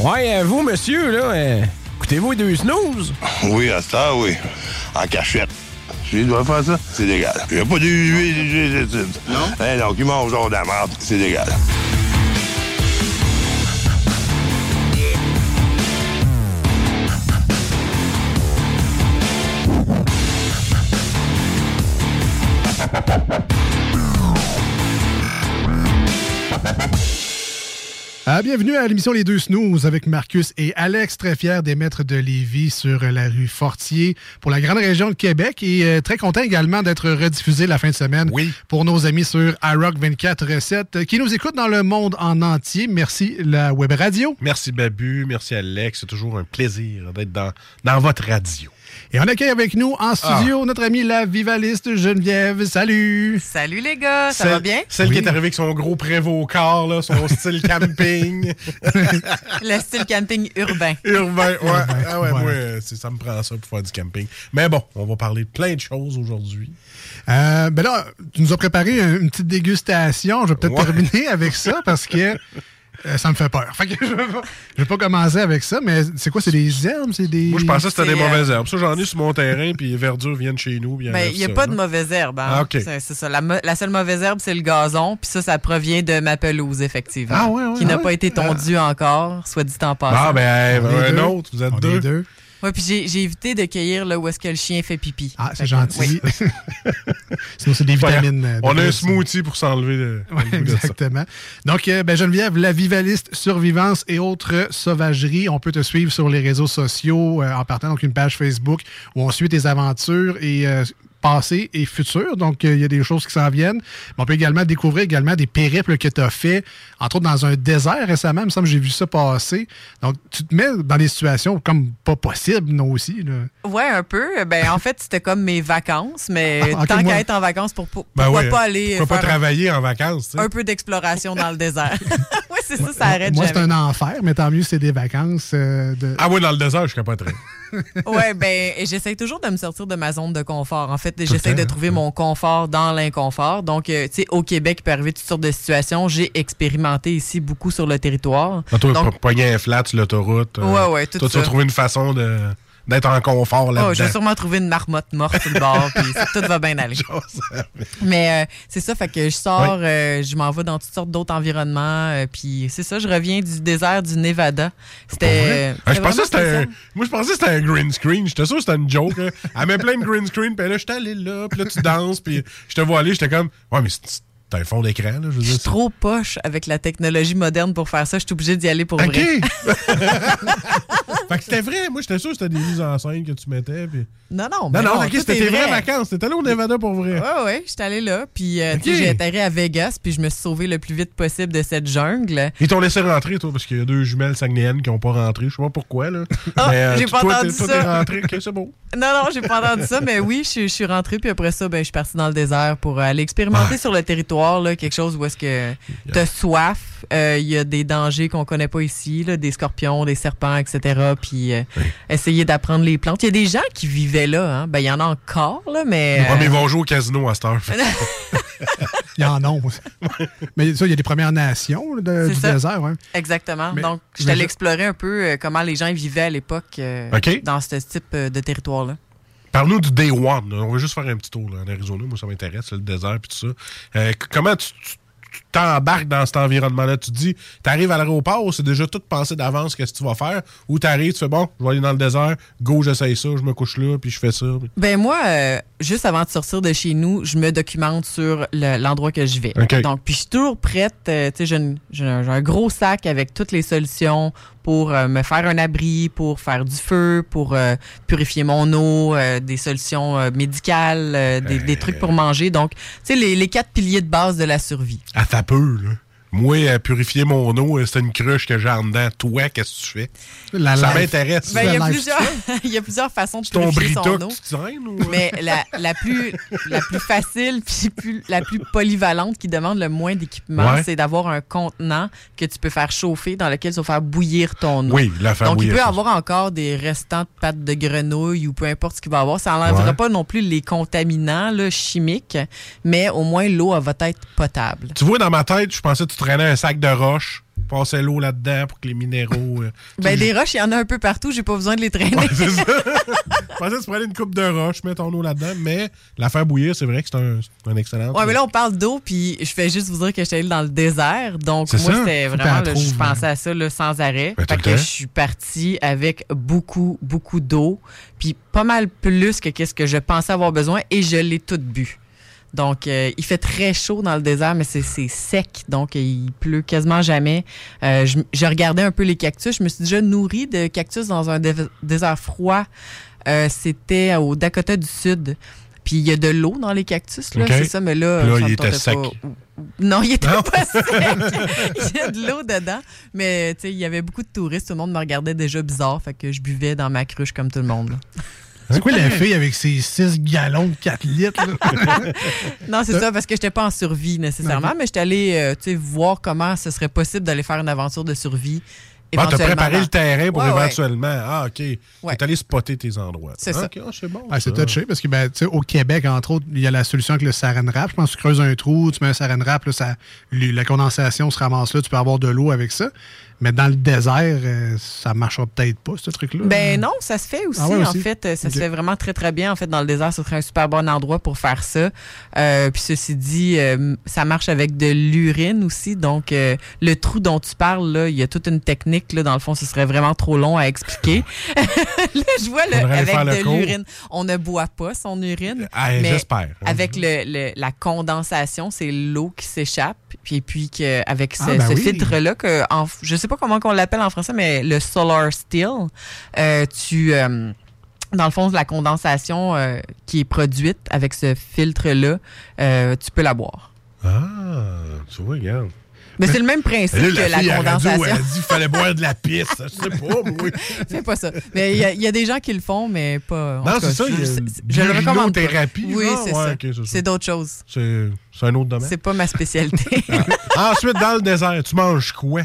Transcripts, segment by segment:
Ouais, euh, vous, monsieur, là, euh, écoutez-vous les deux snooze? Oui, à ça, oui. En cachette. Je dois faire ça, c'est légal. Il n'y a pas d'huile, Non? Hein, donc, il mange genre de la merde, c'est légal. Ah, bienvenue à l'émission Les Deux Snooze avec Marcus et Alex, très fiers des maîtres de Lévis sur la rue Fortier pour la grande région de Québec et euh, très content également d'être rediffusé la fin de semaine pour nos amis sur iRock 24.7 qui nous écoutent dans le monde en entier. Merci la web radio. Merci Babu, merci Alex, c'est toujours un plaisir d'être dans, dans votre radio. Et on accueille avec nous en studio notre amie la vivaliste Geneviève. Salut! Salut les gars, ça Celle- va bien? Celle qui est arrivée avec son gros prévôt-corps, là, son style camping. Le style camping urbain. Urbain, ouais. Ah ouais, ouais. moi, euh, c'est- ça me prend ça pour faire du camping. Mais bon, on va parler de plein de choses aujourd'hui. Euh, ben là, tu nous as préparé un- une petite dégustation. Je vais peut-être Ouais. terminer avec ça parce que euh, ça me fait peur. Fait que je vais pas, je vais pas commencer avec ça, mais c'est quoi? C'est des herbes? C'est des... Moi, je pensais que c'était des euh, mauvaises herbes. Ça, j'en ai sur mon terrain, puis les verdures viennent chez nous. ils Ben, il n'y a ça, pas de là. mauvaise herbe. hein. Ah, OK. C'est ça. La, seule mauvaise herbe, c'est le gazon. Puis ça, ça provient de ma pelouse, effectivement. Ah, ouais, ouais, qui n'a ouais. pas été tondue encore, soit dit en passant. Ah, ben, un deux. autre, vous êtes On est deux. Ouais, puis j'ai évité de cueillir là où est-ce que le chien fait pipi. Ah, c'est que, gentil. oui. Sinon, c'est des vitamines. euh, de On a un smoothie pour s'enlever le, Ouais, le goût de ça. exactement. Donc, euh, ben, Geneviève, la vivaliste survivance et autres sauvageries, on peut te suivre sur les réseaux sociaux euh, en partant donc une page Facebook où on suit tes aventures et euh, passées et futures. Donc, euh, il y a des choses qui s'en viennent. Mais on peut également découvrir également des périples que tu as fait, entre autres dans un désert récemment. Il me semble que j'ai vu ça passer. Donc, tu te mets dans des situations comme pas possibles, non aussi. là. Ouais, un peu. Ben, en fait, c'était comme mes vacances, mais Ah, tant qu'à être en vacances, pour, pour- Ben pourquoi ouais, pas aller Pourquoi pas un- travailler en vacances, un, peu d'exploration dans le désert? oui, c'est ça, ça arrête Moi, c'est un enfer, mais tant mieux, c'est des vacances. euh, de... Ah oui, dans le désert, je capoterais. Ouais, ben, j'essaie toujours de me sortir de ma zone de confort. En fait, j'essaie de trouver mon confort dans l'inconfort. Donc, euh, tu sais, au Québec, il peut arriver toutes sortes de situations. J'ai expérimenté ici beaucoup sur le territoire. Ah, toi, Donc- po- pogner un flat sur l'autoroute. euh, Ouais, ouais, tout Toi, tu ça. vas trouver une façon de- d'être en confort Oh, là-dedans. je vais sûrement trouver une marmotte morte sur le bord, puis tout va bien aller. Mais euh, c'est ça, fait que je sors, euh, je m'en vais dans toutes sortes d'autres environnements, euh, puis c'est ça, je reviens du désert du Nevada. C'était. Ah, je pensais que c'était Moi, je pensais que c'était un green screen. J'étais sûr que c'était une joke. hein. Elle met plein de green screen, puis là, j'étais allé là, puis là, tu danses, puis je te vois aller, j'étais comme, ouais, mais c'est c'est un fond d'écran, là, je veux Je dire. suis trop poche avec la technologie moderne pour faire ça. Je suis obligée d'y aller pour OK! vrai. fait que c'était vrai. Moi, j'étais sûr que c'était des mises en scène que tu mettais, puis... Non, non, Non, non, ok, tout c'était tes vraies vrai. vacances. T'étais allé au Nevada pour vrai. Ouais, ouais, j'étais allée là, puis euh, tu sais, Ok. j'ai atterri à Vegas, puis je me suis sauvée le plus vite possible de cette jungle. Ils t'ont laissé rentrer, toi, parce qu'il y a deux jumelles saguenéennes qui n'ont pas rentré. Je sais pas pourquoi, là. Ah, Mais, euh, j'ai pas toi, entendu t'es- toi, ça. t'es rentré. OK, c'est beau. Non, non, j'ai pas entendu ça, mais oui, je, suis- rentrée, puis après ça, ben, je suis partie dans le désert pour aller expérimenter sur le territoire, là, quelque chose où est-ce que t'as soif, euh, il y a des dangers qu'on connaît pas ici, là, des scorpions, des serpents, etc., puis euh, essayer d'apprendre les plantes. Il y a des gens qui vivaient là, hein. ben, il y en a encore, là, mais... Ouais, mais ils euh, vont jouer au casino à cette heure. Il y en a. aussi. Mais ça, il y a des Premières Nations là, de- du ça. désert. Ouais. Exactement. Mais- Donc, je je- explorer un peu euh, comment les gens vivaient à l'époque euh, dans ce type euh, de territoire-là. Parle-nous du Day One. là. On va juste faire un petit tour là, en Arizona. Moi, ça m'intéresse, le désert et tout ça. Euh, comment tu, tu- tu t'embarques dans cet environnement-là. Tu te dis, t'arrives à l'aéroport, c'est déjà tout pensé d'avance qu'est-ce que tu vas faire. Ou t'arrives, tu fais bon, je vais aller dans le désert, go, j'essaye ça, je me couche là, puis je fais ça. Ben moi, euh, juste avant de sortir de chez nous, je me documente sur le- l'endroit que je vais. OK. Donc, puis je suis toujours prête. euh, tu sais, j'ai un, gros sac avec toutes les solutions pour euh, me faire un abri, pour faire du feu, pour euh, purifier mon eau, euh, des solutions médicales, des, des trucs pour manger. Donc, tu sais, les, les quatre piliers de base de la survie. À ta peu, là. Moi, à purifier mon eau, c'est une cruche que j'ai en dedans. Toi, qu'est-ce que tu fais? La ça m'intéresse. Ben, il, y a plusieurs, il y a plusieurs façons de ton purifier que eau. tu traînes? Ou... Mais la, la, plus, la plus facile puis plus, la plus polyvalente qui demande le moins d'équipement, Ouais. c'est d'avoir un contenant que tu peux faire chauffer dans lequel tu vas faire bouillir ton eau. Oui, la faire Donc, il peut avoir encore des restants de pâtes de grenouille ou peu importe ce qu'il va avoir. Ça n'enlèvera Ouais. pas non plus les contaminants là, chimiques, mais au moins l'eau va être potable. Tu vois, dans ma tête, je pensais que tu traînais un sac de roches, passais l'eau là-dedans pour que les minéraux. euh, Ben, des roches, il y en a un peu partout. J'ai pas besoin de les traîner. Ouais, c'est ça. je pensais que tu prenais une coupe de roches, mets ton eau là-dedans, mais la faire bouillir, c'est vrai que c'est un, un excellent. Ouais, mais là, on parle d'eau, puis je fais juste vous dire que j'étais allée dans le désert. Donc, C'est moi, ça. c'était vraiment, là, je trouves, pensais à ça là, sans arrêt. Ben, fait que je suis partie avec beaucoup, beaucoup d'eau, puis pas mal plus que qu'est-ce que je pensais avoir besoin, et je l'ai toute bu. Donc, euh, il fait très chaud dans le désert, mais c'est sec, donc euh, il pleut quasiment jamais. Euh, je, je regardais un peu les cactus. Je me suis déjà nourrie de cactus dans un dé- désert froid. Euh, C'était au Dakota du Sud. Puis il y a de l'eau dans les cactus, là, c'est ça, mais là, là, il était sec. pas. Non, il était Non? pas sec. il y a de l'eau dedans. Mais tu sais, il y avait beaucoup de touristes. Tout le monde me regardait déjà bizarre. Fait que je buvais dans ma cruche comme tout le monde. là. C'est quoi la fille avec ses 6 gallons de 4 litres? là? Non, c'est ça, parce que j'étais pas en survie nécessairement, mais j'étais allée euh, tu sais, voir comment ce serait possible d'aller faire une aventure de survie. Ah, t'as préparé le terrain pour Ouais, ouais. éventuellement. Ah, OK. Ouais. T'es allé spotter tes endroits. C'est Ah, ça. OK, ah, c'est bon. Ah, c'est touché parce que ben, tu sais, au Québec, entre autres, il y a la solution avec le saran wrap. Je pense que tu creuses un trou, tu mets un saran wrap, là, ça, la condensation se ramasse là, tu peux avoir de l'eau avec ça. Mais dans le désert, euh, ça marchera peut-être pas, ce truc-là. Ben non, ça se fait aussi, Ah ouais, en aussi? fait. euh, Ça se fait vraiment très, très bien. En fait, dans le désert, ce serait un super bon endroit pour faire ça. Euh, puis ceci dit, euh, ça marche avec de l'urine aussi. Donc, le trou dont tu parles, là, il y a toute une technique. Là, dans le fond, ce serait vraiment trop long à expliquer. là, je vois aller avec de l'urine. On ne boit pas son urine. Ah, mais j'espère. Avec le, le- la condensation, c'est l'eau qui s'échappe. Puis, puis que, avec ce, Ah, ben ce oui. filtre-là, que en, je sais pas comment on l'appelle en français, mais le Solar Steel, euh, tu... euh, dans le fond, la condensation euh, qui est produite avec ce filtre-là, tu peux la boire. Ah, tu vois, regarde. Mais c'est le même principe là, que la condensation. elle a dit qu'il fallait boire de la pisse. Je sais pas, moi. C'est pas ça. Mais il y, a- il y a des gens qui le font, mais pas. Non, c'est ça, Je, le recommande. pas. urinothérapie, Oui, c'est Ouais, ça. c'est d'autres choses. C'est un autre domaine. C'est pas ma spécialité. Ensuite, dans le désert, tu manges quoi?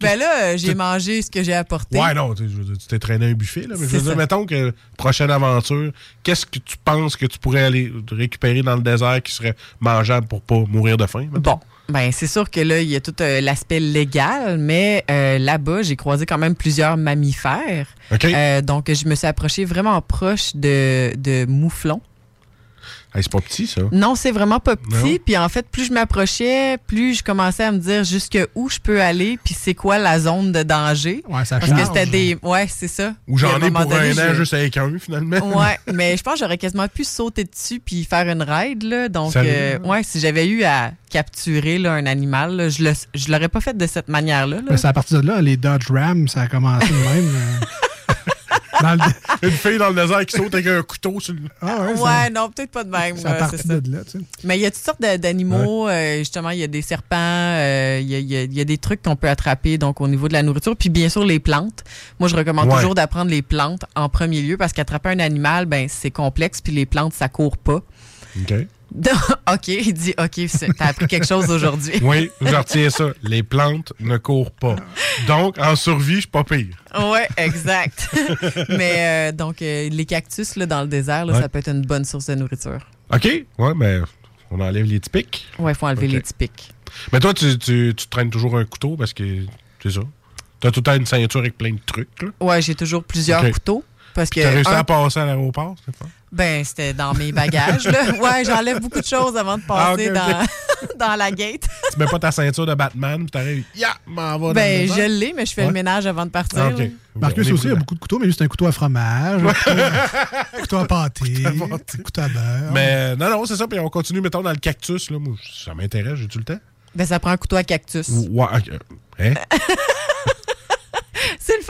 ben là, j'ai mangé ce que j'ai apporté. Ouais, non, tu t'es traîné un buffet, là. Mais je veux dire, mettons que prochaine aventure, qu'est-ce que tu penses que tu pourrais aller récupérer dans le désert qui serait mangeable pour pas mourir de faim? mettons? Bon, ben c'est sûr que là, il y a tout euh, l'aspect légal, mais euh, là-bas, j'ai croisé quand même plusieurs mammifères. OK. Euh, donc, je me suis approchée vraiment proche de, de mouflons. Hey, c'est pas petit, ça. Non, c'est vraiment pas Non. petit. Puis en fait, plus je m'approchais, plus je commençais à me dire jusque où je peux aller, puis c'est quoi la zone de danger. Ouais, ça Parce que c'était des. Ouais, c'est ça. Ou j'en ai pour donné, un an juste avec un, finalement. Ouais, mais je pense que j'aurais quasiment pu sauter dessus puis faire une ride. Là. Donc, euh, ouais, si j'avais eu à capturer là, un animal, là, je le, je l'aurais pas fait de cette manière-là. là. C'est à partir de là, les Dodge Ram, ça a commencé de même. euh. Dans le- Une fille dans le désert qui saute avec un couteau sur le. Ah ouais, non, peut-être pas de même. euh, ça. de là, tu sais. Mais il y a toutes sortes d'animaux. euh, justement, il y a des serpents, euh, il y, a, il y a- il y a des trucs qu'on peut attraper donc au niveau de la nourriture. Puis bien sûr, les plantes. Moi, je recommande Ouais. toujours d'apprendre les plantes en premier lieu parce qu'attraper un animal, ben c'est complexe. Puis les plantes, ça court pas. OK. OK, il dit OK, t'as appris quelque chose aujourd'hui. Oui, je retiens ça. Les plantes ne courent pas. Donc, en survie, je suis pas pire. Ouais, exact. Mais euh, donc, euh, les cactus là, dans le désert, là, Ouais. ça peut être une bonne source de nourriture. OK? Ouais, mais on enlève les typiques. Ouais, il faut enlever les typiques. Mais toi, tu, tu, tu traînes toujours un couteau parce que c'est ça. T'as tout le temps une ceinture avec plein de trucs. Ouais, j'ai toujours plusieurs couteaux. Parce que T'as réussi un, à passer à l'aéroport, c'est pas? ben c'était dans mes bagages. Là. Ouais, j'enlève beaucoup de choses avant de passer Ah, ok. dans, dans la gate. Tu mets pas ta ceinture de Batman, puis t'arrives, ya, m'en va dans Ben le je l'ai, mais je fais Ouais. le ménage avant de partir. Ah. Marcus aussi, il y a beaucoup de couteaux, mais c'est un couteau à fromage, un couteau, un couteau à pâté, un couteau à beurre. Mais euh, non, non, c'est ça. Puis on continue, mettons, dans le cactus. Là. Moi, ça m'intéresse, j'ai-tu le temps? Ben ça prend un couteau à cactus. Ouais, ok. Hein?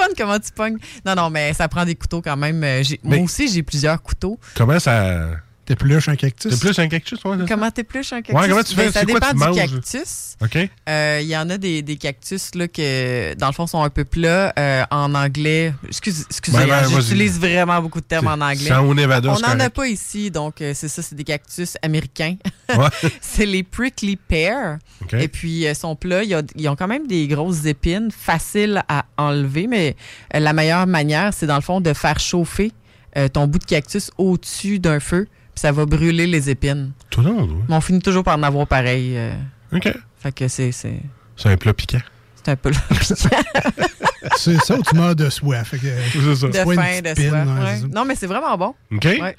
Fun comment tu pognes? Non, non, mais ça prend des couteaux quand même. Euh, Moi aussi, j'ai plusieurs couteaux. Comment ça. T'épluches un cactus? C'est plus un cactus, ça? Comment t'épluches un cactus? Ouais, comment tu Ben, fais? ça C'est quoi dépend tu du manges? cactus. OK. Euh, Il y en a des, des cactus là, que, dans le fond, sont un peu plats. euh, en anglais, excuse, excusez, Ben, ben, hein, vas-y. j'utilise vraiment beaucoup de termes en anglais. C'est au Nevada, On n'en a pas ici, donc euh, c'est ça, c'est des cactus américains. Ouais. c'est les prickly pear. OK. Et puis, euh, sont plats. Ils ont quand même des grosses épines, faciles à enlever, mais euh, la meilleure manière, c'est dans le fond de faire chauffer euh, ton bout de cactus au-dessus d'un feu, ça va brûler les épines. Tout le monde, Mais on finit toujours par en avoir pareil. euh. OK. fait que c'est c'est- C'est un plat piquant. c'est un peu C'est ça ou tu meurs de soif. Fait que, C'est ça. de Soit une faim, de petite pine, soif. ouais, ouais. c'est ça. Non, mais c'est vraiment bon. OK. Ouais.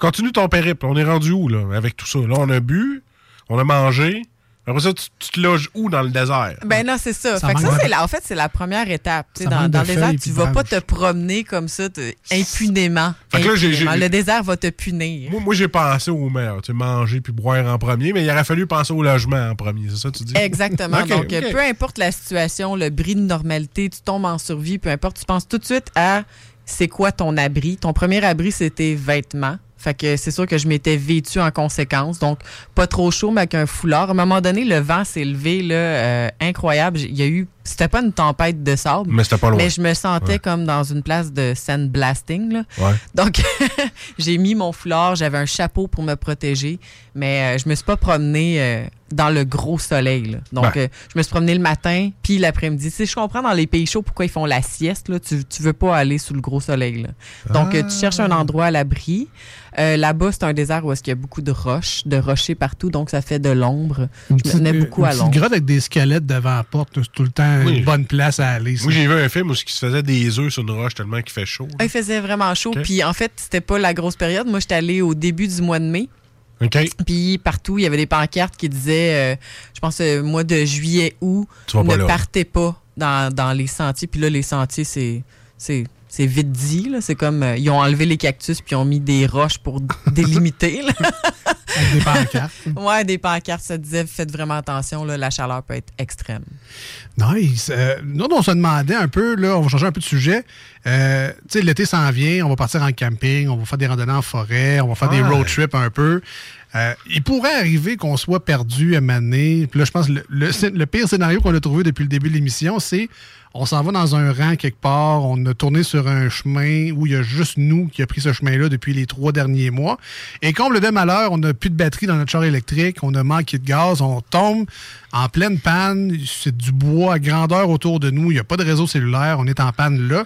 Continue ton périple. On est rendu où, là, avec tout ça? Là, on a bu, on a mangé. Après ça, tu, tu te loges où dans le désert? Ben non, c'est ça. Ça Fait que manque ça, de- c'est la- en fait, c'est la première étape. Dans dans le désert, tu vas pas te promener comme ça, te- impunément. Fait que là, Impunément. Le désert va te punir. Moi, moi, j'ai pensé au meilleur. Tu manger puis boire en premier, mais il aurait fallu penser au logement en premier. C'est ça, tu dis? Exactement. Donc, ok. peu importe la situation, le bris de normalité, tu tombes en survie, peu importe, tu penses tout de suite à c'est quoi ton abri? Ton premier abri, c'était vêtements. Fait que c'est sûr que je m'étais vêtue en conséquence. Donc, pas trop chaud, mais avec un foulard. À un moment donné, le vent s'est levé, là, euh, incroyable. Il y a eu, c'était pas une tempête de sable, Mais c'était pas loin. mais je me sentais Ouais. comme dans une place de sandblasting, là. Ouais. Donc, j'ai mis mon foulard, j'avais un chapeau pour me protéger, mais euh, je me suis pas promené euh, dans le gros soleil. là. Donc, Ben. euh, je me suis promené le matin, puis l'après-midi. Sais, je comprends dans les pays chauds pourquoi ils font la sieste. Là. Tu, tu veux pas aller sous le gros soleil. là. Donc, euh, tu cherches un endroit à l'abri. Euh, Là-bas, c'est un désert où est-ce qu'il y a beaucoup de roches, de rochers partout, donc ça fait de l'ombre. Je me tenais beaucoup une à l'ombre. grotte avec des squelettes devant la porte, c'est tout le temps Oui. une bonne place à aller. Moi, j'ai vu un film où il se faisait des œufs sur une roche tellement qu'il fait chaud. Ah, Il faisait vraiment chaud. Puis en fait, c'était pas la grosse période. Moi, j'étais allée au début du mois de mai. OK? Puis partout, il y avait des pancartes qui disaient, euh, je pense, euh, mois de juillet, août, ne là. partez pas dans, dans les sentiers. Puis là, les sentiers, c'est c'est c'est vite dit. là. C'est comme, euh, ils ont enlevé les cactus puis ils ont mis des roches pour délimiter. là. Avec des pancartes. ouais, des pancartes, ça disait, faites vraiment attention, là, la chaleur peut être extrême. Nice. Euh, nous, on se demandait un peu, là, on va changer un peu de sujet. Euh, tu sais, l'été s'en vient, on va partir en camping, on va faire des randonnées en forêt, on va faire des road trips un peu. Euh, il pourrait arriver qu'on soit perdu à Mané. Puis là, je pense que le, le, pire scénario qu'on a trouvé depuis le début de l'émission, c'est on s'en va dans un rang quelque part, on a tourné sur un chemin où il y a juste nous qui a pris ce chemin-là depuis les trois derniers mois. Et comble de malheur, on n'a plus de batterie dans notre char électrique, on a manqué de gaz, on tombe en pleine panne, c'est du bois à grandeur autour de nous, il n'y a pas de réseau cellulaire, on est en panne là.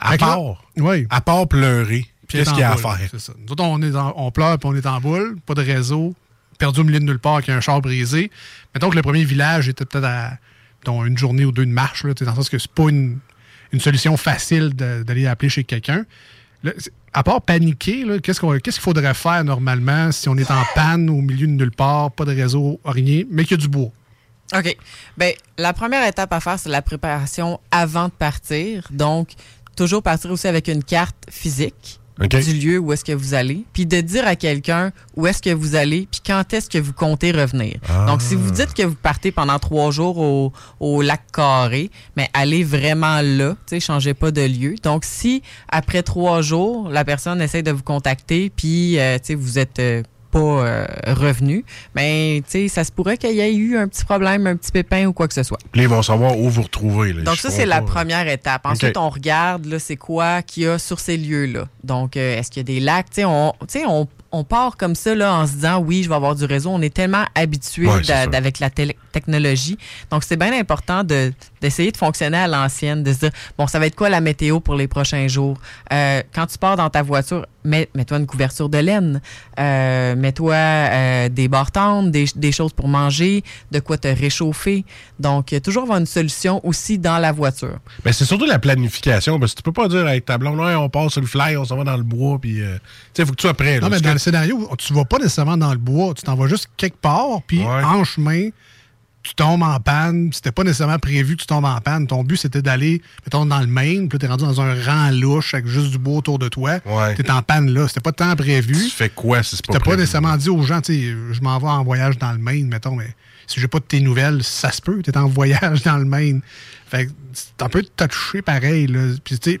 À là- part, Oui. à part pleurer, qu'est-ce qu'il y a à faire? C'est ça. Nous autres, on, est en- on pleure puis on est en boule, pas de réseau, perdu au milieu de nulle part avec un char brisé. Mettons que le premier village était peut-être à mettons, une journée ou deux de marche, là, dans le sens que c'est pas une, une solution facile d'aller appeler chez quelqu'un. À part paniquer, là, qu'est-ce qu'on- qu'est-ce qu'il faudrait faire normalement si on est en panne au milieu de nulle part, pas de réseau, rien, mais qu'il y a du bois? OK. Ben, la première étape à faire, c'est la préparation avant de partir. Donc, toujours partir aussi avec une carte physique Du lieu où est-ce que vous allez, puis de dire à quelqu'un où est-ce que vous allez, puis quand est-ce que vous comptez revenir. Ah. Donc, si vous dites que vous partez pendant trois jours au, au lac Carré, mais allez vraiment là, tu sais, changez pas de lieu. Donc, si après trois jours, la personne essaie de vous contacter, puis, euh, tu sais, vous êtes euh, pas euh, revenu, mais, tu sais, ça se pourrait qu'il y ait eu un petit problème, un petit pépin ou quoi que ce soit. Là, ils vont savoir où vous retrouver. là. Donc ça, c'est la pas- première étape. Ensuite, on regarde, là, c'est quoi qu'il y a sur ces lieux-là. Donc, euh, est-ce qu'il y a des lacs? Tu sais, on, on, on part comme ça, là, en se disant, oui, je vais avoir du réseau. On est tellement habitué Ouais, avec la technologie. Donc, c'est bien important de, d'essayer de fonctionner à l'ancienne, de se dire, bon, ça va être quoi la météo pour les prochains jours? Euh, quand tu pars dans ta voiture, mets, mets-toi une couverture de laine, euh, mets-toi euh, des barres tendres, des, des choses pour manger, de quoi te réchauffer. Donc, euh, toujours avoir une solution aussi dans la voiture. Mais c'est surtout la planification, parce que tu peux pas dire avec ta blonde, Ouais, on passe sur le fly, on s'en va dans le bois, puis euh, tu sais, il faut que tu sois prêt. là. Non, mais dans que- le scénario, tu vas pas nécessairement dans le bois. Tu t'en vas juste quelque part, puis Ouais. en chemin, tu tombes en panne. C'était pas nécessairement prévu que tu tombes en panne. Ton but, c'était d'aller, mettons, dans le Maine, puis t'es rendu dans un rang louche avec juste du bois autour de toi. Ouais. T'es en panne là. C'était pas temps prévu. tu fais quoi si c'est pas T'as pas nécessairement dit aux gens, tu je m'en vais en voyage dans le Maine, mettons, mais si j'ai pas de tes nouvelles, ça se peut, t'es en voyage dans le Maine. Fait que c'est un peu touché pareil, là. Puis, tu sais,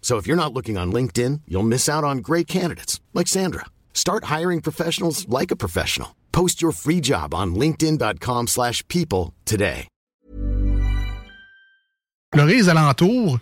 So if you're not looking on LinkedIn, you'll miss out on great candidates like Sandra. Start hiring professionals like a professional. Post your free job on linkedin.com/people slash people today. les alentours,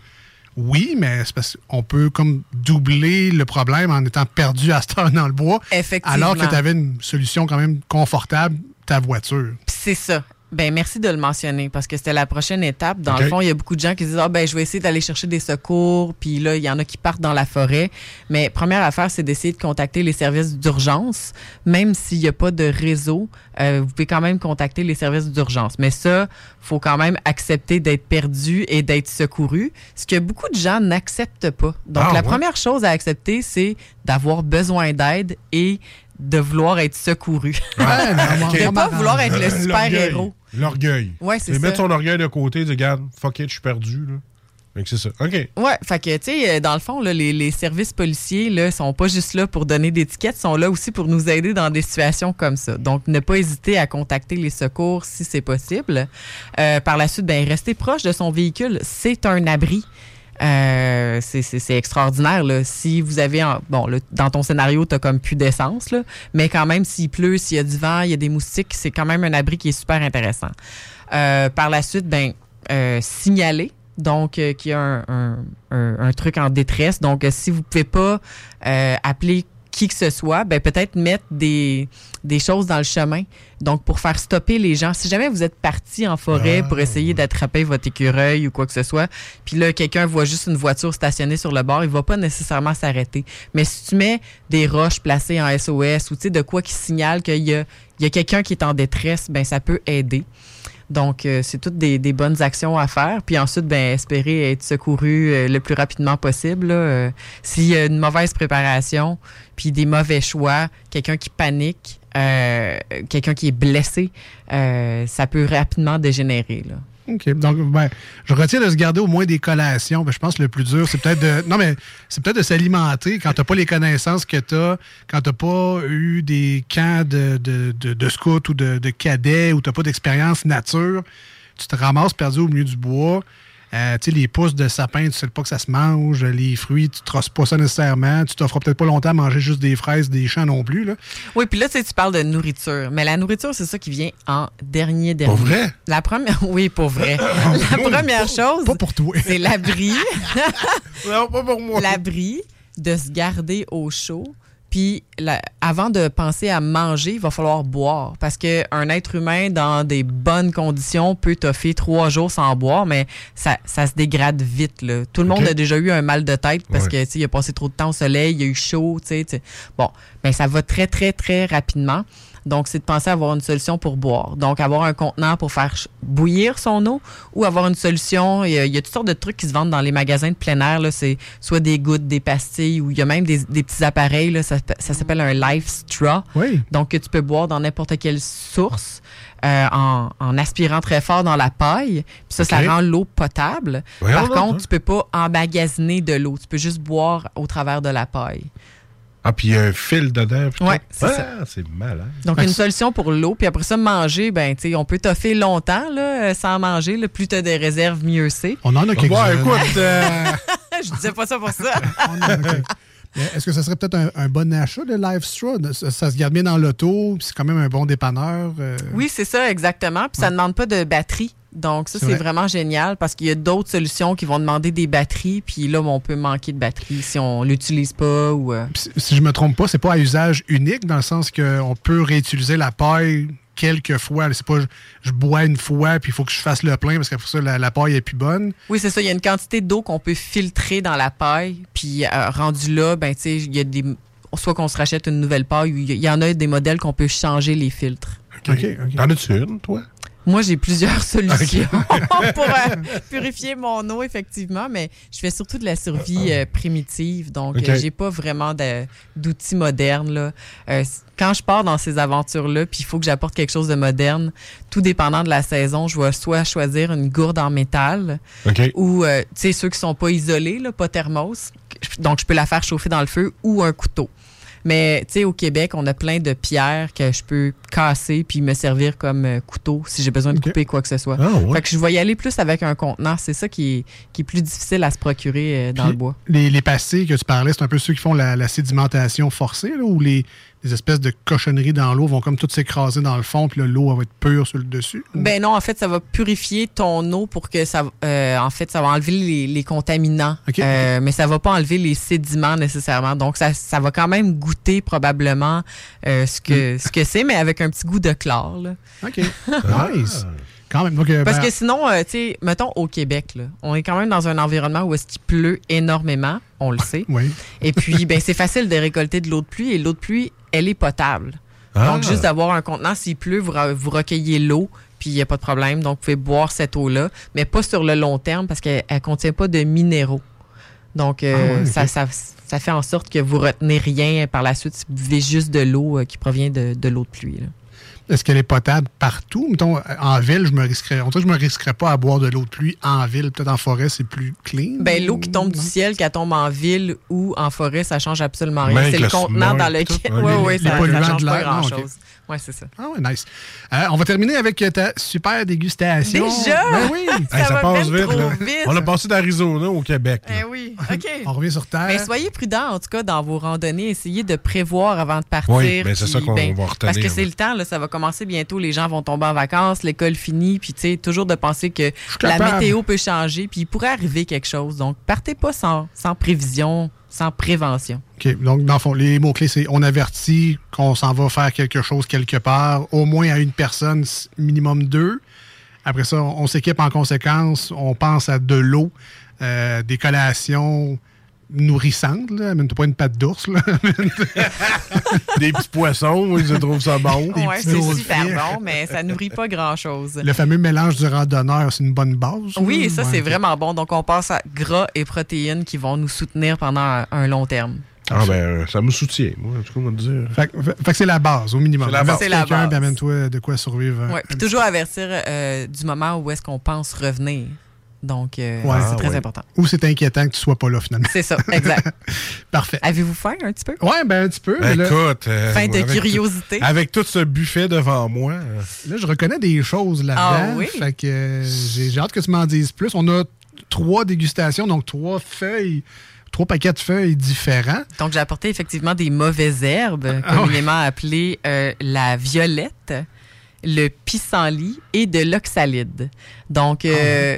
oui, mais c'est parce qu'on peut comme doubler le problème en étant perdu à cette heure dans le bois. Effectivement. Alors que tu avais une solution quand même confortable, ta voiture. C'est ça. Ben merci de le mentionner parce que c'était la prochaine étape. Dans le fond, il y a beaucoup de gens qui disent ah ben je vais essayer d'aller chercher des secours, puis là il y en a qui partent dans la forêt. Mais première affaire, c'est d'essayer de contacter les services d'urgence, même s'il n'y a pas de réseau, euh, vous pouvez quand même contacter les services d'urgence. Mais ça, faut quand même accepter d'être perdu et d'être secouru, ce que beaucoup de gens n'acceptent pas. Donc Ah, la ouais? première chose à accepter, c'est d'avoir besoin d'aide et de vouloir être secouru. Ouais, mais on de pas vouloir être le super L'orgueil. Ouais, c'est ça. mettre son orgueil de côté, dire, regarde, fuck it, je suis perdu, là. Que c'est ça. OK. Ouais, fait que, tu sais, dans le fond, là, les, les services policiers, là, sont pas juste là pour donner des tickets, sont là aussi pour nous aider dans des situations comme ça. Donc, ne pas hésiter à contacter les secours si c'est possible. Euh, par la suite, ben, rester proche de son véhicule, c'est un abri. Euh, c'est- extraordinaire. Là. Si vous avez, en- bon, là, dans ton scénario, tu comme plus d'essence, mais quand même, s'il pleut, s'il y a du vent, il y a des moustiques, c'est quand même un abri qui est super intéressant. Euh, par la suite, ben, euh, signaler. Donc, euh, qu'il y a un, un- un- un truc en détresse. Donc, euh, si vous pouvez pas euh, appeler qui que ce soit, ben peut-être mettre des, des choses dans le chemin. Donc, pour faire stopper les gens. Si jamais vous êtes parti en forêt pour essayer d'attraper votre écureuil ou quoi que ce soit, puis là, quelqu'un voit juste une voiture stationnée sur le bord, il va pas nécessairement s'arrêter. Mais si tu mets des roches placées en SOS ou tu sais, de quoi qui signale qu'il y a, il y a quelqu'un qui est en détresse, ben ça peut aider. Donc, euh, c'est toutes des, bonnes actions à faire. Puis ensuite, ben, espérer être secouru euh, le plus rapidement possible. Euh, S'il y a une mauvaise préparation, puis des mauvais choix, quelqu'un qui panique, euh, quelqu'un qui est blessé, euh, ça peut rapidement dégénérer. OK. Donc, ben, je retiens de se garder au moins des collations. Ben, je pense que le plus dur, c'est peut-être de. Non, mais c'est peut-être de s'alimenter quand tu n'as pas les connaissances que tu as, quand tu pas eu des camps de, de, de, de scouts ou de, de cadets ou tu n'as pas d'expérience nature. Tu te ramasses perdu au milieu du bois. Euh, tu sais, les pousses de sapin, tu sais pas que ça se mange. Les fruits, tu ne trosses pas ça nécessairement. Tu t'offres peut-être pas longtemps à manger juste des fraises, des champs non plus. Là. Oui, puis là, tu parles de nourriture. Mais la nourriture, c'est ça qui vient en dernier dernier. Pour vrai? La première, oui, pour vrai. la première chose, Pas pour toi. c'est l'abri. Non, pas pour moi. l'abri, de se garder au chaud. Puis, la- avant de penser à manger, il va falloir boire. Parce qu'un être humain, dans des bonnes conditions, peut toffer trois jours sans boire, mais ça, ça se dégrade vite. Là. Tout le monde a déjà eu un mal de tête parce Ouais. que tu sais, il a passé trop de temps au soleil, il a eu chaud. tu sais, tu sais. Bon, mais ça va très, très, très rapidement. Donc, c'est de penser à avoir une solution pour boire. Donc, avoir un contenant pour faire bouillir son eau ou avoir une solution. Il y a, il y a toutes sortes de trucs qui se vendent dans les magasins de plein air. là. C'est soit des gouttes, des pastilles ou il y a même des, des petits appareils. Là, ça, ça s'appelle un Life Straw. Oui. Donc, que tu peux boire dans n'importe quelle source. euh, en, en aspirant très fort dans la paille. Puis ça, ça rend l'eau potable. Voyons Par contre, hein. tu peux pas emmagasiner de l'eau. Tu peux juste boire au travers de la paille. Ah, puis il y a un fil dedans. tout. c'est ah, ça. c'est malade. Donc, Fait une solution pour l'eau. Puis après ça, manger, ben, tu sais, on peut toffer longtemps là, euh, sans manger. Là. Plus tu as des réserves, mieux c'est. On en a quelques Ouais, écoute, euh, Je disais pas ça pour ça. On en a quelques- Mais Est-ce que ça serait peut-être un, un bon achat, le Live Straw? Ça, ça se garde bien dans l'auto, puis c'est quand même un bon dépanneur. euh, oui, c'est ça, exactement. Puis ça ne demande pas de batterie. Donc, ça, C'est c'est vrai. vraiment génial parce qu'il y a d'autres solutions qui vont demander des batteries. Puis là, on peut manquer de batterie si on l'utilise pas ou. euh, Puis Si je me trompe pas, c'est pas à usage unique, dans le sens qu'on peut réutiliser la paille quelques fois. C'est pas je, je bois une fois, puis il faut que je fasse le plein, parce qu'après ça, la, la paille est plus bonne. Oui, c'est ça. Il y a une quantité d'eau qu'on peut filtrer dans la paille. Puis euh, rendu là, ben, tu sais, il y a des. Soit qu'on se rachète une nouvelle paille, ou il y- il y en a des modèles qu'on peut changer les filtres. OK, OK. T'en as-tu une, toi? Moi, j'ai plusieurs solutions pour euh, purifier mon eau, effectivement, mais je fais surtout de la survie euh, primitive. Donc, euh, j'ai pas vraiment d'outils modernes. Là. Euh, quand je pars dans ces aventures-là, puis il faut que j'apporte quelque chose de moderne, tout dépendant de la saison, je vais soit choisir une gourde en métal ou, tu sais, ceux qui sont pas isolés, là, pas thermos. Donc, je peux la faire chauffer dans le feu ou un couteau. Mais, tu sais, au Québec, on a plein de pierres que je peux casser puis me servir comme euh, couteau si j'ai besoin de couper quoi que ce soit. Ah, ouais. Fait que je vais y aller plus avec un contenant. C'est ça qui est, qui est plus difficile à se procurer euh, dans Puis, le bois. Les, les pastilles que tu parlais, c'est un peu ceux qui font la, la sédimentation forcée, là, où les, les espèces de cochonneries dans l'eau vont comme toutes s'écraser dans le fond, puis l'eau va être pure sur le dessus. Ben non, en fait, ça va purifier ton eau pour que ça, euh, en fait, ça va enlever les, les contaminants, Ok. Euh, mais ça va pas enlever les sédiments nécessairement. Donc, ça, ça va quand même goûter probablement euh, ce que ce que c'est, mais avec un petit goût de chlore. là. OK. nice. Quand même. Donc, euh, Parce ben, que sinon, euh, tu sais, mettons au Québec, là, on est quand même dans un environnement où est-ce qu'il pleut énormément, on le sait. Oui. Et puis, ben, c'est facile de récolter de l'eau de pluie et l'eau de pluie, elle est potable. Ah. Donc, juste d'avoir un contenant, s'il pleut, vous, vous recueillez l'eau, puis il n'y a pas de problème. Donc, vous pouvez boire cette eau-là, mais pas sur le long terme parce qu'elle ne contient pas de minéraux. Donc, euh, Ah ça, ça, ça fait en sorte que vous retenez rien par la suite. Vous buvez juste de l'eau euh, qui provient de, de l'eau de pluie. là. Est-ce qu'elle est potable partout? Mettons, en ville, je me risquerais. On dirait que je me risquerais pas à boire de l'eau de pluie en ville. Peut-être en forêt, c'est plus clean? Ben, l'eau qui tombe du ciel, qu'elle tombe en ville ou en forêt, ça change absolument rien. C'est le le contenant dans tout. lequel. Ouais, Oui, les- oui, les ça, ça change pas grand-chose. Oui, c'est ça. Ah ouais, nice. Euh, on va terminer avec euh, ta super dégustation. Déjà? Ben oui. Ça Hey, ça va passe vite, trop là. vite. On a passé d'Arizona au Québec. Eh oui, OK. On revient sur Terre. Mais soyez prudents, en tout cas, dans vos randonnées. Essayez de prévoir avant de partir. Oui, ben, c'est ça qu'on ben, va retenir, Parce que c'est le temps, là, ça va commencer bientôt. Les gens vont tomber en vacances, l'école finit. Puis, tu sais, toujours de penser que la météo peut changer. Puis, il pourrait arriver quelque chose. Donc, partez pas sans, sans prévision, sans prévention. OK. Donc, dans le fond, les mots-clés, c'est on avertit qu'on s'en va faire quelque chose quelque part, au moins à une personne, minimum deux. Après ça, on, on s'équipe en conséquence. On pense à de l'eau, euh, des collations nourrissantes. Là. Amène-toi pas une patte d'ours. là. Des petits poissons, ils trouvent ça bon. Petits c'est super bon, mais ça nourrit pas grand-chose. Le fameux mélange du randonneur, c'est une bonne base. Oui, là? ça, Ouais, c'est vraiment bon. Donc, on passe à gras et protéines qui vont nous soutenir pendant un, un long terme. Ah ben, ça me soutient, moi, en tout cas, on va te dire. Fait, que- fait que c'est la base, au minimum. C'est la base. C'est la quelqu'un, base. puis amène-toi de quoi survivre. Ouais, puis toujours avertir euh, du moment où est-ce qu'on pense revenir. Donc, euh, Ouais. c'est Ah, très ouais. important. Ou c'est inquiétant que tu sois pas là, finalement. C'est ça, exact. Parfait. Avez-vous faim un petit peu? Ouais, ben un petit peu. là, Écoute, euh, Faim de avec curiosité. tout- avec tout ce buffet devant moi, euh, là, je reconnais des choses là-dedans. Ah oui? Fait que euh, j'ai hâte que tu m'en dises plus. On a trois dégustations, donc trois feuilles, trois paquets de feuilles différents. Donc, j'ai apporté effectivement des mauvaises herbes, Ah communément appelées euh, la violette, le pissenlit et de l'oxalide. Donc, Ah euh, euh,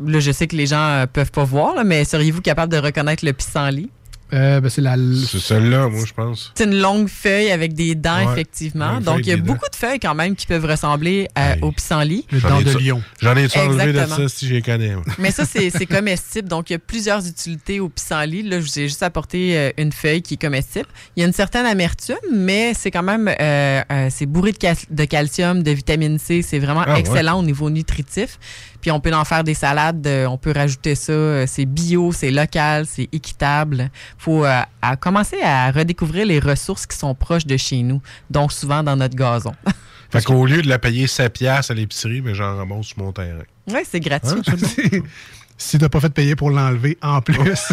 je sais que les gens euh, peuvent pas voir, mais seriez-vous capable de reconnaître le pissenlit? Euh, ben, c'est la. C'est celle-là, moi, je pense. C'est une longue feuille avec des dents, Ouais, effectivement. Donc, il y a dents. beaucoup de feuilles quand même qui peuvent ressembler à- Hey. au pissenlit. Le J'en dent ai de lion. J'en ai-tu enlevé de ça si je les connais? Mais ça, c'est c'est comestible. Donc, il y a plusieurs utilités au pissenlit. Là, je vous ai juste apporté euh, une feuille qui est comestible. Il y a une certaine amertume, mais c'est quand même euh, euh, c'est bourré de, cal- de calcium, de vitamine C. C'est vraiment Ah, ouais. excellent au niveau nutritif. Puis on peut en faire des salades. euh, on peut rajouter ça. euh, c'est bio, c'est local, c'est équitable. Faut euh, à commencer à redécouvrir les ressources qui sont proches de chez nous. Donc, souvent dans notre gazon. Fait qu'au lieu de la payer 7 piastres à l'épicerie, mais j'en ramasse sur mon terrain. oui, c'est gratuit. Hein? si t'as pas fait payer pour l'enlever, en plus.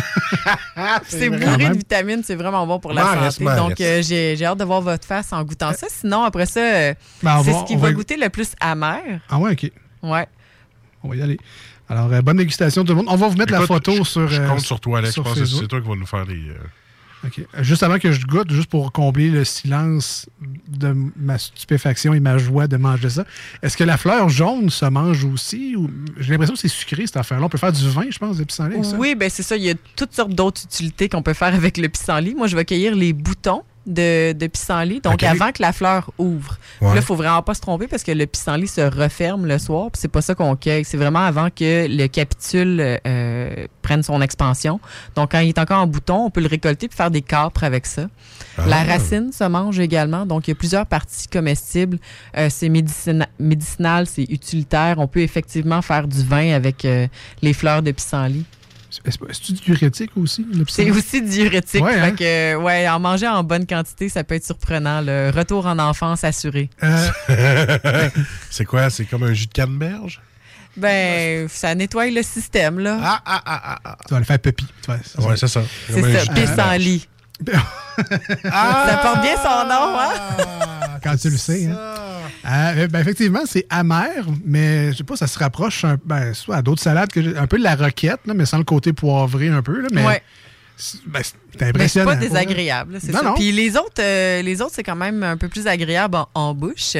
C'est bourré de vitamines, c'est vraiment bon pour la santé. Donc, euh, j'ai hâte de voir votre face en goûtant ça. Sinon, après ça, euh, Ben, c'est ce qui va va- goûter le plus amer. Ah ouais, OK. Ouais. On va y aller. Alors, euh, bonne dégustation tout le monde. On va vous mettre la photo je- sur. Je euh, compte sur toi, Alex. Je pense que c'est toi qui vas nous faire les. euh, OK. Euh, Juste avant que je goûte, juste pour combler le silence de ma stupéfaction et ma joie de manger ça, est-ce que la fleur jaune se mange aussi? ou J'ai l'impression que c'est sucré, cette affaire-là? On peut faire du vin, je pense, de pissenlit ça. Oui, ben c'est ça. Il y a toutes sortes d'autres utilités qu'on peut faire avec le pissenlit. Moi, je vais cueillir les boutons de, de pissenlit. Donc, avant que la fleur ouvre. Ouais. Là, il faut vraiment pas se tromper parce que le pissenlit se referme le soir. Puis c'est pas ça qu'on cueille. C'est vraiment avant que le capitule euh, prenne son expansion. Donc, quand il est encore en bouton, on peut le récolter puis faire des capres avec ça. La Ah. racine se mange également. Donc, il y a plusieurs parties comestibles. Euh, c'est médicina- médicinal, c'est utilitaire. On peut effectivement faire du vin avec euh, les fleurs de pissenlit. Est-ce c'est-tu diurétique aussi? le C'est pissenlit? aussi diurétique. Ouais, fait hein? que, ouais, en manger en bonne quantité, ça peut être surprenant. Le retour en enfance assuré. Euh, c'est quoi? C'est comme un jus de canneberge? Ben, ça nettoie le système, là. Ah, ah, ah, ah, ah. tu vas le faire pépi. Ouais, c'est ça. C'est ça, jus Ça porte bien son nom, hein? Ah, quand tu le sais. Hein. Euh, ben, effectivement, c'est amer, mais je sais pas, ça se rapproche un, ben, soit à d'autres salades, que j'ai- un peu de la roquette, là, mais sans le côté poivré un peu. Là, mais Ouais. c'est ben, c'est Mais c'est impressionnant. pas pour vrai. désagréable, c'est Non, ça. non. Puis les autres, euh, les autres, c'est quand même un peu plus agréable en, en bouche.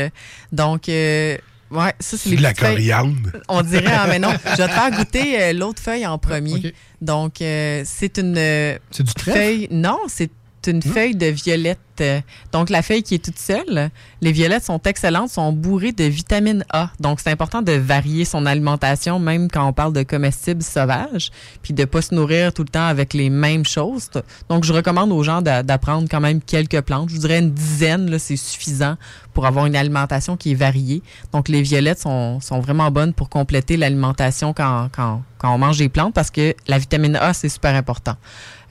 Donc, euh, ouais, ça, c'est les de la feuilles. coriandre. On dirait, ah, mais non, je vais te faire goûter euh, l'autre feuille en premier. Donc, euh, c'est une euh, C'est du trèfle? feuille. Non, c'est une feuille de violette. Euh, Donc, la feuille qui est toute seule, les violettes sont excellentes, sont bourrées de vitamine A. Donc, c'est important de varier son alimentation, même quand on parle de comestibles sauvages, puis de pas se nourrir tout le temps avec les mêmes choses. Donc, je recommande aux gens d'a- d'apprendre quand même quelques plantes. Je vous dirais une dizaine, c'est suffisant pour avoir une alimentation qui est variée. Donc, les violettes sont, sont vraiment bonnes pour compléter l'alimentation quand, quand, quand on mange des plantes parce que la vitamine A, c'est super important.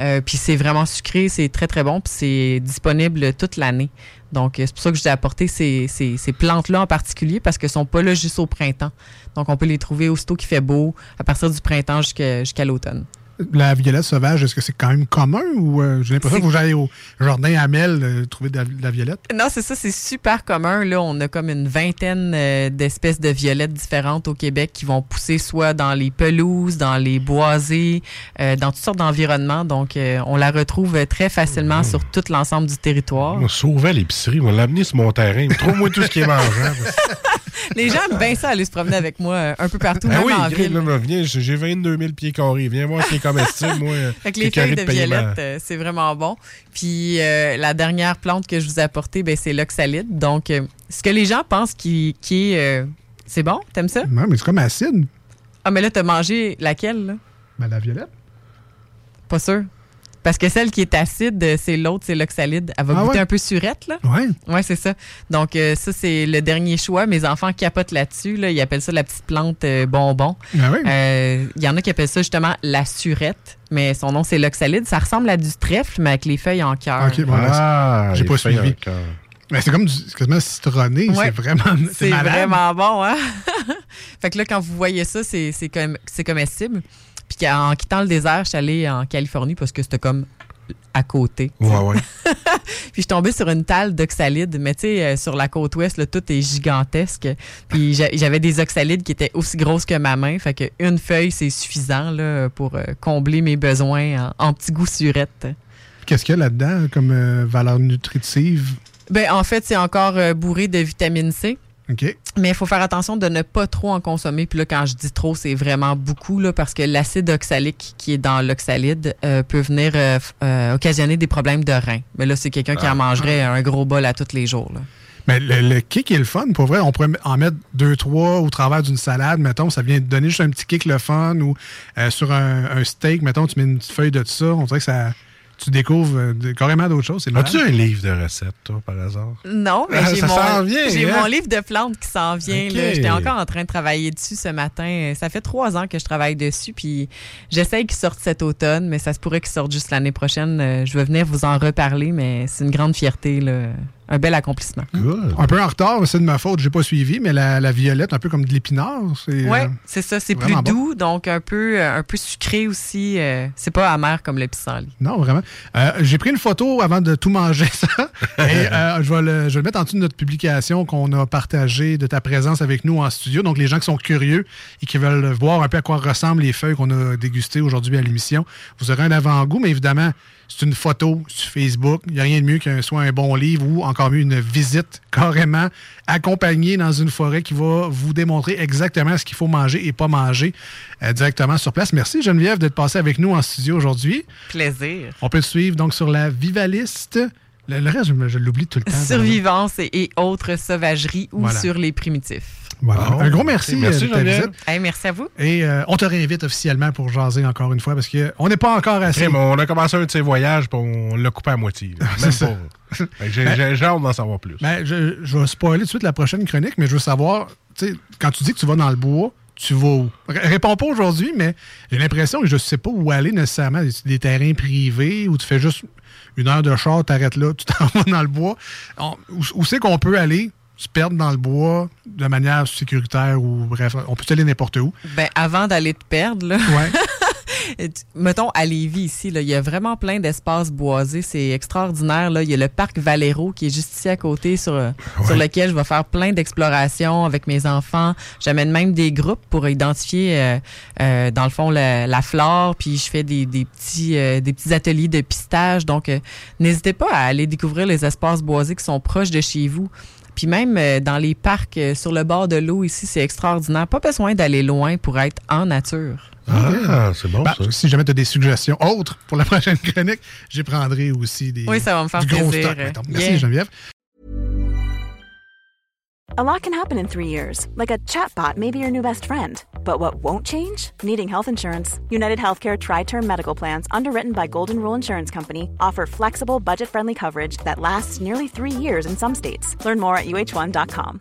Euh, puis c'est vraiment sucré, c'est très très bon, puis c'est disponible toute l'année. Donc euh, c'est pour ça que je t'ai apporté ces, ces, plantes-là en particulier parce qu'elles sont pas là juste au printemps. Donc on peut les trouver aussitôt qu'il fait beau, à partir du printemps jusqu'à l'automne. La violette sauvage, est-ce que c'est quand même commun ou euh, j'ai l'impression que j'aille au jardin Hamel euh, trouver de la, de la violette? Non, c'est ça, c'est super commun. Là, on a comme une vingtaine euh, d'espèces de violettes différentes au Québec qui vont pousser soit dans les pelouses, dans les boisés, euh, dans toutes sortes d'environnements. Donc, euh, on la retrouve très facilement sur tout l'ensemble du territoire. On sauvait l'épicerie, on l'a amené sur mon terrain. Trouve-moi tout ce qui est mangeable. Les gens aiment bien ça aller se promener avec moi un peu partout, même oui, en ville. là, viens, j'ai j'ai 22 000 pieds carrés. Viens voir ce qui est comestible, moi. Fait que t'es les feuilles de violette, euh, c'est vraiment bon. Puis euh, la dernière plante que je vous ai apportée, ben, c'est l'oxalide. Donc, euh, ce que les gens pensent qui, qui est... c'est bon? T'aimes ça? Non, mais c'est comme acide. Ah, mais là, t'as mangé laquelle, là? Ben, la violette. Pas sûr. Parce que celle qui est acide, euh, c'est l'autre, c'est l'oxalide. Elle va Ah goûter ouais? un peu surette, là. Ouais. Ouais, c'est ça. Donc, euh, ça, c'est le dernier choix. Mes enfants capotent là-dessus. Là. Ils appellent ça la petite plante euh, bonbon. Ah oui. Euh, Il y en a qui appellent ça justement la surette, mais son nom, c'est l'oxalide. Ça ressemble à du trèfle, mais avec les feuilles en cœur. Ok, bon, ben, Ah, J'ai pas suivi. ben, c'est comme du, c'est quasiment citronné. Ouais. C'est vraiment. C'est vraiment bon, hein? fait que là, quand vous voyez ça, c'est c'est comme- c'est comestible. Puis qu'en quittant le désert, je suis allée en Californie parce que c'était comme à côté. Ouais, ouais. Puis je suis tombée sur une talle d'oxalides, mais tu sais, euh, sur la côte ouest, là, tout est gigantesque. Puis j'a- j'avais des oxalides qui étaient aussi grosses que ma main. Fait que une feuille, c'est suffisant là, pour euh, combler mes besoins en, en petits goûts surettes. Qu'est-ce qu'il y a là-dedans comme euh, valeur nutritive? Ben, en fait, c'est encore bourré de vitamine C. Mais il faut faire attention de ne pas trop en consommer. Puis là, quand je dis trop, c'est vraiment beaucoup, là, parce que l'acide oxalique qui est dans l'oxalide euh, peut venir euh, euh, occasionner des problèmes de rein. Mais là, c'est quelqu'un qui en mangerait un gros bol à tous les jours. là. Mais le, le kick est le fun. Pour vrai, on pourrait en mettre deux, trois au travers d'une salade. Mettons, ça vient donner juste un petit kick le fun. Ou euh, sur un, un steak, mettons, tu mets une petite feuille de ça. On dirait que ça. Tu découvres euh, de- carrément d'autres choses. As-tu un livre de recettes, toi, par hasard? Non, mais Ah, j'ai ça s'en mon, vient, j'ai hein? mon livre de plantes qui s'en vient. J'étais encore en train de travailler dessus ce matin. Ça fait trois ans que je travaille dessus, puis j'essaye qu'il sorte cet automne, mais ça se pourrait qu'il sorte juste l'année prochaine. Euh, Je vais venir vous en reparler, mais c'est une grande fierté, là. Un bel accomplissement. Good. Un peu en retard, c'est de ma faute, j'ai pas suivi, mais la, la violette, un peu comme de l'épinard. c'est, Oui, euh, c'est ça. C'est plus bon. doux, donc un peu, euh, un peu sucré aussi. euh, c'est pas amer comme le pissenlit. Non, vraiment. Euh, J'ai pris une photo avant de tout manger, ça. Et euh, je, vais le, je vais le mettre en dessous de notre publication qu'on a partagée de ta présence avec nous en studio. Donc, les gens qui sont curieux et qui veulent voir un peu à quoi ressemblent les feuilles qu'on a dégustées aujourd'hui à l'émission, vous aurez un avant-goût, mais évidemment, c'est une photo sur Facebook. Il n'y a rien de mieux qu'un soit un bon livre ou encore mieux une visite carrément accompagnée dans une forêt qui va vous démontrer exactement ce qu'il faut manger et pas manger euh, directement sur place. Merci Geneviève d'être passée avec nous en studio aujourd'hui. Plaisir. On peut te suivre donc sur la Vivaliste. Le, le reste, je, l'oublie tout le temps. Survivance et, et autres sauvageries ou Voilà. sur les primitifs. Voilà. Un gros merci, Merci, euh, de ta Geneviève. visite. Hey, merci à vous. Et euh, on te réinvite officiellement pour jaser encore une fois parce qu'on n'est pas encore assez. On a commencé un de ces voyages, puis on l'a coupé à moitié. Même que J'ai hâte d'en savoir plus. Ben, je, je vais spoiler tout de suite la prochaine chronique, mais je veux savoir, tu sais, quand tu dis que tu vas dans le bois, tu vas où? R- réponds pas aujourd'hui, mais j'ai l'impression que je sais pas où aller nécessairement. Des, des terrains privés où tu fais juste une heure de char, t'arrêtes là, tu t'en vas dans le bois. On- où où c'est qu'on peut aller se perdre dans le bois de manière sécuritaire ou bref, on peut aller n'importe où. Ben, avant d'aller te perdre, là, Ouais. Mettons, à Lévis, ici, là, il y a vraiment plein d'espaces boisés. C'est extraordinaire. Là. Il y a le parc Valero qui est juste ici à côté sur, euh, sur lequel je vais faire plein d'explorations avec mes enfants. J'amène même des groupes pour identifier, euh, euh, dans le fond, la, la flore. Puis je fais des, des petits, euh, des petits ateliers de pistage. Donc, euh, n'hésitez pas à aller découvrir les espaces boisés qui sont proches de chez vous. Puis même dans les parcs sur le bord de l'eau ici, c'est extraordinaire. Pas besoin d'aller loin pour être en nature. Ah, c'est bon, ça. si jamais tu as des suggestions autres pour la prochaine chronique, j'y prendrai aussi des. Oui, ça va me faire du gros plaisir. stock, mettons. Merci Yeah. Geneviève. A lot can happen in three years, like a chatbot may be your new best friend. But what won't change? Needing health insurance. United Healthcare Tri Term Medical Plans, underwritten by Golden Rule Insurance Company, offer flexible, budget friendly coverage that lasts nearly three years in some states. Learn more at uh1.com.